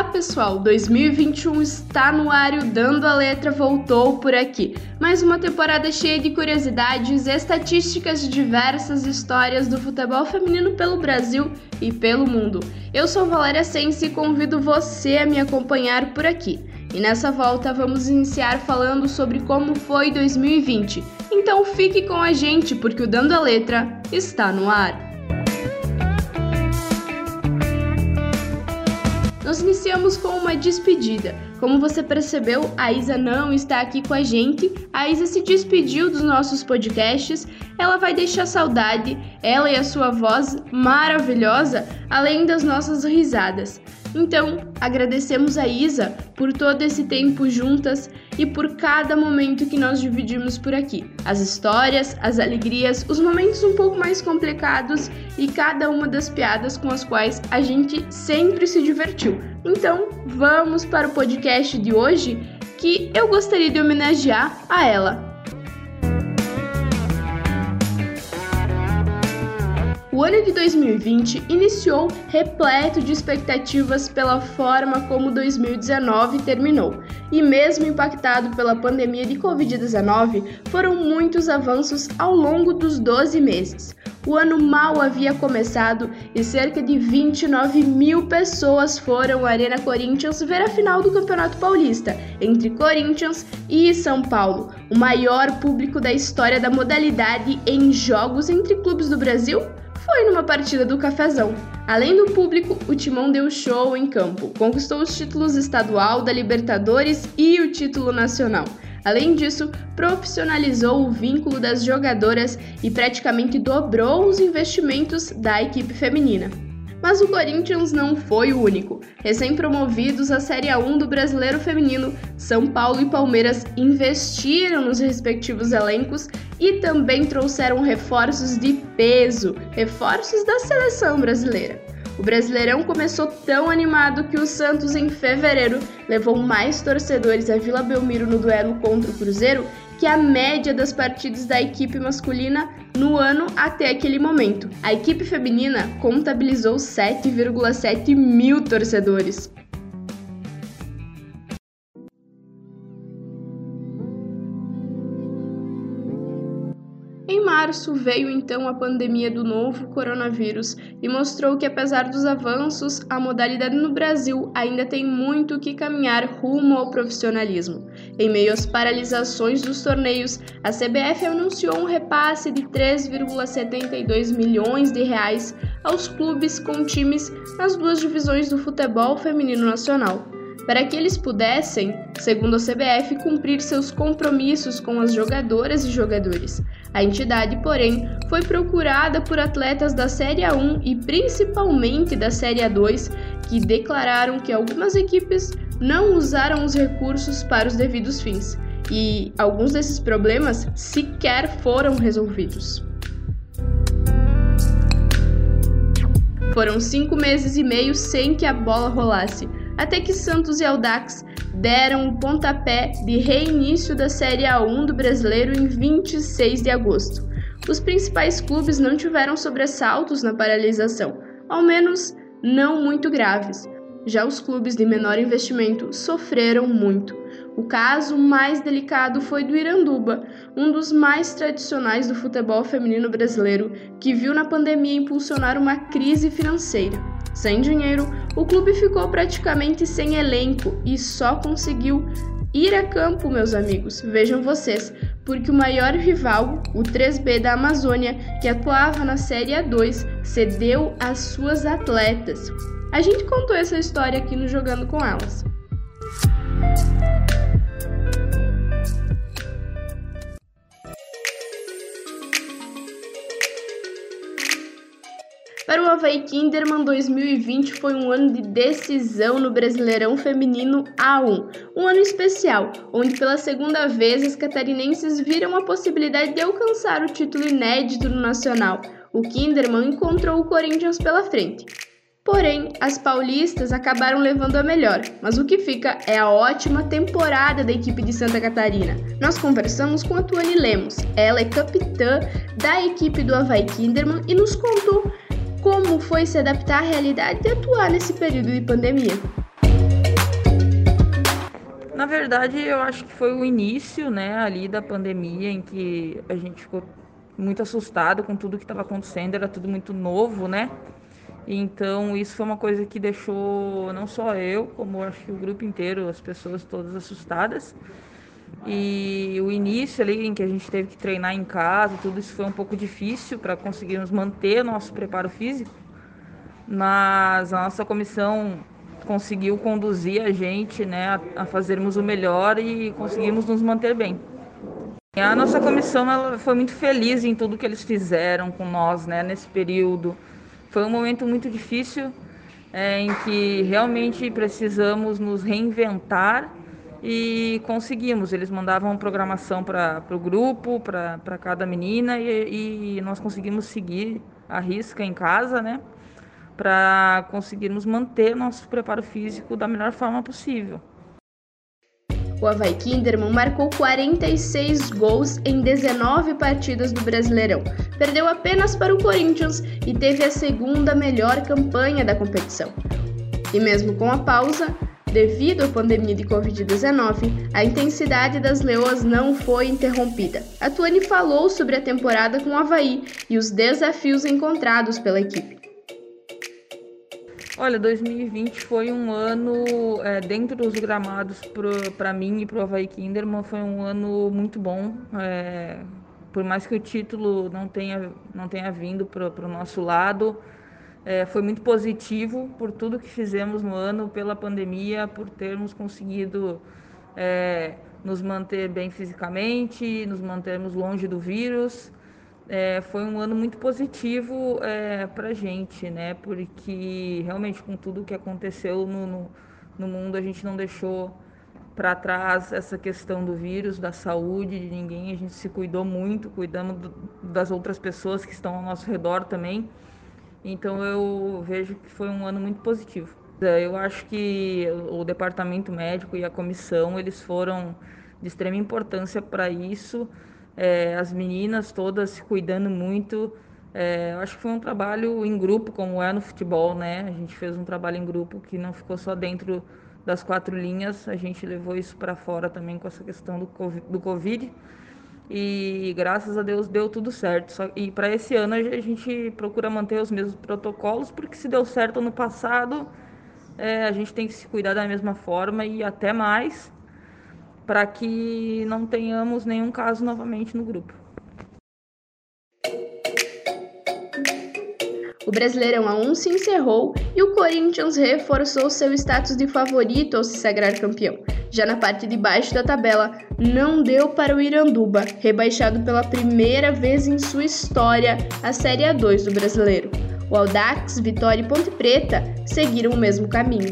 Olá pessoal, 2021 está no ar e o Dando a Letra voltou por aqui. Mais uma temporada cheia de curiosidades, estatísticas de diversas histórias do futebol feminino pelo Brasil e pelo mundo. Eu sou Valéria Sense e convido você a me acompanhar por aqui. E nessa volta vamos iniciar falando sobre como foi 2020. Então fique com a gente porque o Dando a Letra está no ar. Nós iniciamos com uma despedida. Como você percebeu, a Isa não está aqui com a gente. A Isa se despediu dos nossos podcasts. Ela vai deixar saudade, ela e a sua voz maravilhosa, além das nossas risadas. Então, agradecemos a Isa por todo esse tempo juntas e por cada momento que nós dividimos por aqui. As histórias, as alegrias, os momentos um pouco mais complicados e cada uma das piadas com as quais a gente sempre se divertiu. Então, vamos para o podcast de hoje que eu gostaria de homenagear a ela, O ano de 2020 iniciou repleto de expectativas pela forma como 2019 terminou, e mesmo impactado pela pandemia de Covid-19, foram muitos avanços ao longo dos 12 meses. O ano mal havia começado e cerca de 29 mil pessoas foram à Arena Corinthians ver a final do Campeonato Paulista entre Corinthians e São Paulo, o maior público da história da modalidade em jogos entre clubes do Brasil foi numa partida do Cafezão. Além do público, o Timão deu show em campo, conquistou os títulos estadual da Libertadores e o título nacional. Além disso, profissionalizou o vínculo das jogadoras e praticamente dobrou os investimentos da equipe feminina. Mas o Corinthians não foi o único. Recém-promovidos à Série A1 do Brasileiro Feminino, São Paulo e Palmeiras investiram nos respectivos elencos e também trouxeram reforços de peso, reforços da seleção brasileira. O Brasileirão começou tão animado que o Santos, em fevereiro, levou mais torcedores a Vila Belmiro no duelo contra o Cruzeiro que a média das partidas da equipe masculina no ano até aquele momento. A equipe feminina contabilizou 7,7 mil torcedores. Em março veio então a pandemia do novo coronavírus e mostrou que, apesar dos avanços, a modalidade no Brasil ainda tem muito que caminhar rumo ao profissionalismo. Em meio às paralisações dos torneios, a CBF anunciou um repasse de 3,72 milhões de reais aos clubes com times nas duas divisões do futebol feminino nacional para que eles pudessem, segundo a CBF, cumprir seus compromissos com as jogadoras e jogadores. A entidade, porém, foi procurada por atletas da Série A1 e principalmente da Série A2, que declararam que algumas equipes não usaram os recursos para os devidos fins, e alguns desses problemas sequer foram resolvidos. Foram cinco meses e meio sem que a bola rolasse, até que Santos e Aldax deram o pontapé de reinício da Série A1 do Brasileiro em 26 de agosto. Os principais clubes não tiveram sobressaltos na paralisação, ao menos não muito graves. Já os clubes de menor investimento sofreram muito. O caso mais delicado foi do Iranduba, um dos mais tradicionais do futebol feminino brasileiro, que viu na pandemia impulsionar uma crise financeira. Sem dinheiro, o clube ficou praticamente sem elenco e só conseguiu ir a campo, meus amigos. Vejam vocês, porque o maior rival, o 3B da Amazônia, que atuava na Série A2, cedeu as suas atletas. A gente contou essa história aqui no Jogando com Elas. Para o Havaí Kinderman, 2020 foi um ano de decisão no Brasileirão Feminino A1. Um ano especial, onde pela segunda vez as catarinenses viram a possibilidade de alcançar o título inédito no Nacional. O Kinderman encontrou o Corinthians pela frente. Porém, as paulistas acabaram levando a melhor, mas o que fica é a ótima temporada da equipe de Santa Catarina. Nós conversamos com a Tuane Lemos, ela é capitã da equipe do Havaí Kinderman e nos contou como foi se adaptar à realidade e atuar nesse período de pandemia? Na verdade, eu acho que foi o início, né, ali da pandemia, em que a gente ficou muito assustado com tudo que estava acontecendo, era tudo muito novo, né? Então, isso foi uma coisa que deixou não só eu, como acho que o grupo inteiro, as pessoas todas assustadas. E o início ali em que a gente teve que treinar em casa, tudo isso foi um pouco difícil para conseguirmos manter nosso preparo físico. Mas a nossa comissão conseguiu conduzir a gente né, a, fazermos o melhor e conseguimos nos manter bem. A nossa comissão ela foi muito feliz em tudo que eles fizeram com nós né, nesse período. Foi um momento muito difícil é, em que realmente precisamos nos reinventar e conseguimos. Eles mandavam programação para o grupo, para cada menina e, e nós conseguimos seguir a risca em casa, né? para conseguirmos manter nosso preparo físico da melhor forma possível. O Havaí Kinderman marcou 46 gols em 19 partidas do Brasileirão, perdeu apenas para o Corinthians e teve a segunda melhor campanha da competição. E mesmo com a pausa, devido à pandemia de Covid-19, a intensidade das leoas não foi interrompida. A Tuane falou sobre a temporada com o Havaí e os desafios encontrados pela equipe. Olha, 2020 foi um ano, é, dentro dos gramados para mim e para o Havaí Kinderman, foi um ano muito bom. É, por mais que o título não tenha, não tenha vindo para o nosso lado, é, foi muito positivo por tudo que fizemos no ano, pela pandemia, por termos conseguido é, nos manter bem fisicamente, nos mantermos longe do vírus é, foi um ano muito positivo é, para a gente, né? Porque realmente com tudo que aconteceu no, no, no mundo a gente não deixou para trás essa questão do vírus, da saúde de ninguém. A gente se cuidou muito, cuidamos do, das outras pessoas que estão ao nosso redor também. Então eu vejo que foi um ano muito positivo. Eu acho que o departamento médico e a comissão eles foram de extrema importância para isso é, as meninas todas se cuidando muito. É, acho que foi um trabalho em grupo, como é no futebol, né? A gente fez um trabalho em grupo que não ficou só dentro das quatro linhas, a gente levou isso para fora também com essa questão do COVID, do COVID. E graças a Deus deu tudo certo. Só, e para esse ano a gente procura manter os mesmos protocolos, porque se deu certo no passado, é, a gente tem que se cuidar da mesma forma e até mais para que não tenhamos nenhum caso novamente no grupo. O Brasileirão A1 se encerrou e o Corinthians reforçou seu status de favorito ao se sagrar campeão. Já na parte de baixo da tabela, não deu para o Iranduba, rebaixado pela primeira vez em sua história à Série A2 do Brasileiro. O Audax, Vitória e Ponte Preta seguiram o mesmo caminho.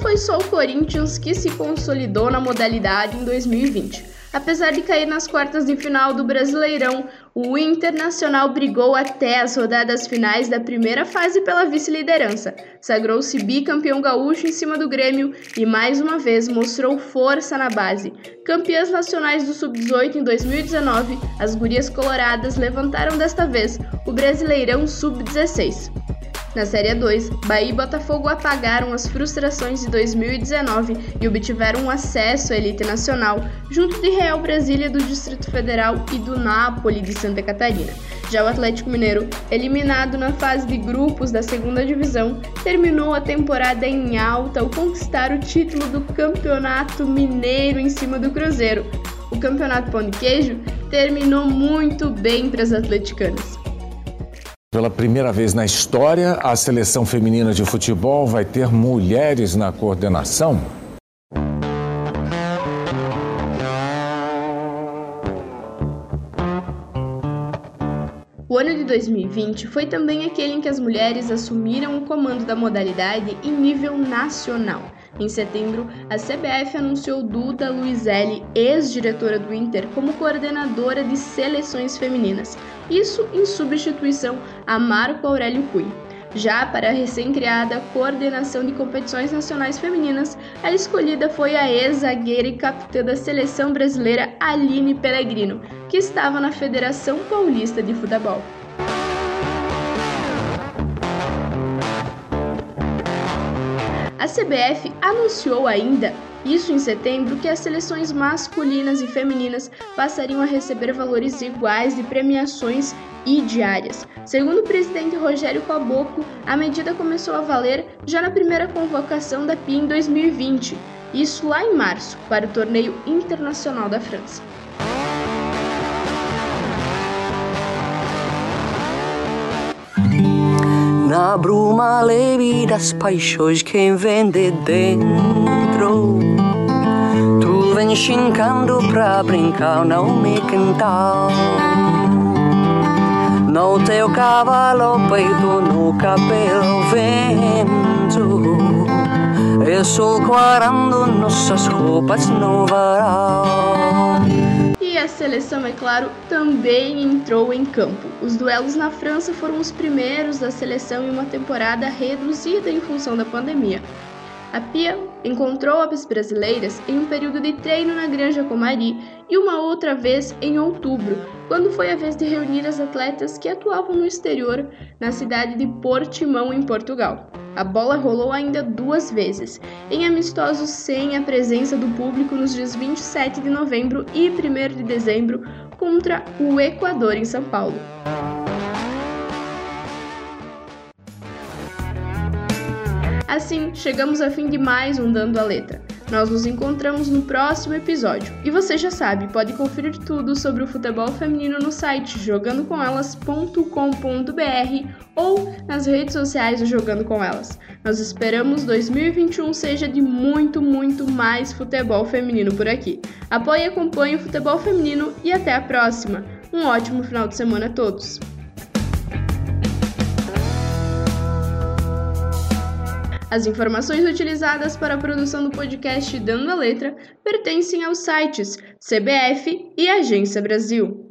foi só o Corinthians que se consolidou na modalidade em 2020. Apesar de cair nas quartas de final do Brasileirão, o Internacional brigou até as rodadas finais da primeira fase pela vice-liderança, sagrou-se bicampeão gaúcho em cima do Grêmio e mais uma vez mostrou força na base. Campeãs nacionais do Sub-18 em 2019, as Gurias Coloradas levantaram desta vez o Brasileirão Sub-16. Na Série 2, Bahia e Botafogo apagaram as frustrações de 2019 e obtiveram um acesso à elite nacional, junto de Real Brasília do Distrito Federal e do Napoli de Santa Catarina. Já o Atlético Mineiro, eliminado na fase de grupos da segunda divisão, terminou a temporada em alta ao conquistar o título do Campeonato Mineiro em cima do Cruzeiro. O Campeonato Pão de Queijo terminou muito bem para as atleticanas. Pela primeira vez na história, a seleção feminina de futebol vai ter mulheres na coordenação. O ano de 2020 foi também aquele em que as mulheres assumiram o comando da modalidade em nível nacional. Em setembro, a CBF anunciou Duda Luizelli, ex-diretora do Inter, como coordenadora de seleções femininas, isso em substituição a Marco Aurélio Cui. Já para a recém-criada Coordenação de Competições Nacionais Femininas, a escolhida foi a ex-zagueira e capitã da seleção brasileira Aline Pellegrino, que estava na Federação Paulista de Futebol. A CBF anunciou ainda, isso em setembro, que as seleções masculinas e femininas passariam a receber valores iguais de premiações e diárias. Segundo o presidente Rogério Caboclo, a medida começou a valer já na primeira convocação da PIA em 2020, isso lá em março, para o torneio internacional da França. Na bruma leve das paixões quem vem de dentro Tu vem chincando pra brincar, não me cantar No teu cavalo peito, no cabelo vento E sol quarando nossas roupas no varal a seleção, é claro, também entrou em campo. Os duelos na França foram os primeiros da seleção em uma temporada reduzida em função da pandemia. A Pia encontrou as brasileiras em um período de treino na Granja Comari e uma outra vez em outubro, quando foi a vez de reunir as atletas que atuavam no exterior, na cidade de Portimão, em Portugal. A bola rolou ainda duas vezes, em amistosos sem a presença do público nos dias 27 de novembro e 1 de dezembro contra o Equador em São Paulo. Assim, chegamos ao fim de mais um Dando a Letra. Nós nos encontramos no próximo episódio. E você já sabe, pode conferir tudo sobre o futebol feminino no site jogandocomelas.com.br ou nas redes sociais do Jogando com Elas. Nós esperamos 2021 seja de muito, muito mais futebol feminino por aqui. Apoie e acompanhe o futebol feminino e até a próxima. Um ótimo final de semana a todos. As informações utilizadas para a produção do podcast Dando a Letra pertencem aos sites CBF e Agência Brasil.